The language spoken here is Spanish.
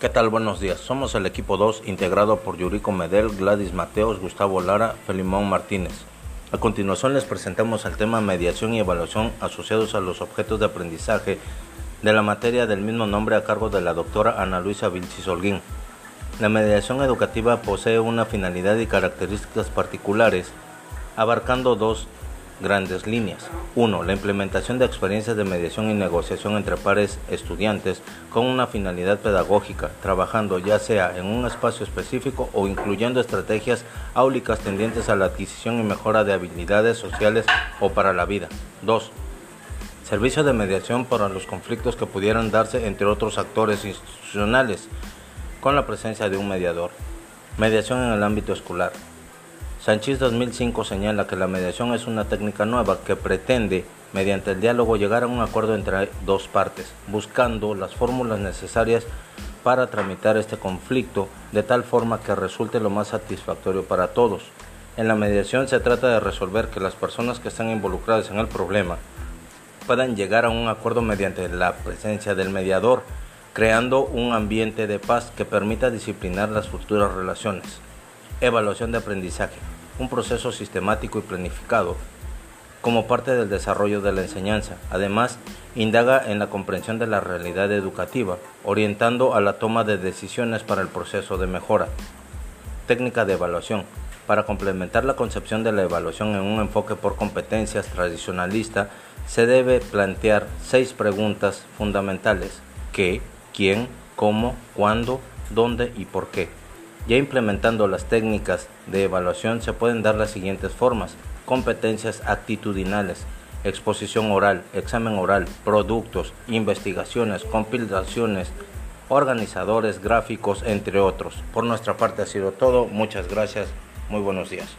¿Qué tal? Buenos días. Somos el equipo 2 integrado por Yurico Medel, Gladys Mateos, Gustavo Lara, Felimón Martínez. A continuación les presentamos el tema mediación y evaluación asociados a los objetos de aprendizaje de la materia del mismo nombre a cargo de la doctora Ana Luisa Vilchis Holguín. La mediación educativa posee una finalidad y características particulares, abarcando dos grandes líneas. 1. La implementación de experiencias de mediación y negociación entre pares estudiantes con una finalidad pedagógica, trabajando ya sea en un espacio específico o incluyendo estrategias áulicas tendientes a la adquisición y mejora de habilidades sociales o para la vida. 2. Servicio de mediación para los conflictos que pudieran darse entre otros actores institucionales con la presencia de un mediador. Mediación en el ámbito escolar. Sanchis 2005 señala que la mediación es una técnica nueva que pretende, mediante el diálogo, llegar a un acuerdo entre dos partes, buscando las fórmulas necesarias para tramitar este conflicto de tal forma que resulte lo más satisfactorio para todos. En la mediación se trata de resolver que las personas que están involucradas en el problema puedan llegar a un acuerdo mediante la presencia del mediador, creando un ambiente de paz que permita disciplinar las futuras relaciones. Evaluación de aprendizaje, un proceso sistemático y planificado como parte del desarrollo de la enseñanza. Además, indaga en la comprensión de la realidad educativa, orientando a la toma de decisiones para el proceso de mejora. Técnica de evaluación. Para complementar la concepción de la evaluación en un enfoque por competencias tradicionalista, se debe plantear seis preguntas fundamentales. ¿Qué? ¿Quién? ¿Cómo? ¿Cuándo? ¿Dónde? ¿Y por qué? Ya implementando las técnicas de evaluación se pueden dar las siguientes formas. Competencias actitudinales, exposición oral, examen oral, productos, investigaciones, compilaciones, organizadores, gráficos, entre otros. Por nuestra parte ha sido todo. Muchas gracias. Muy buenos días.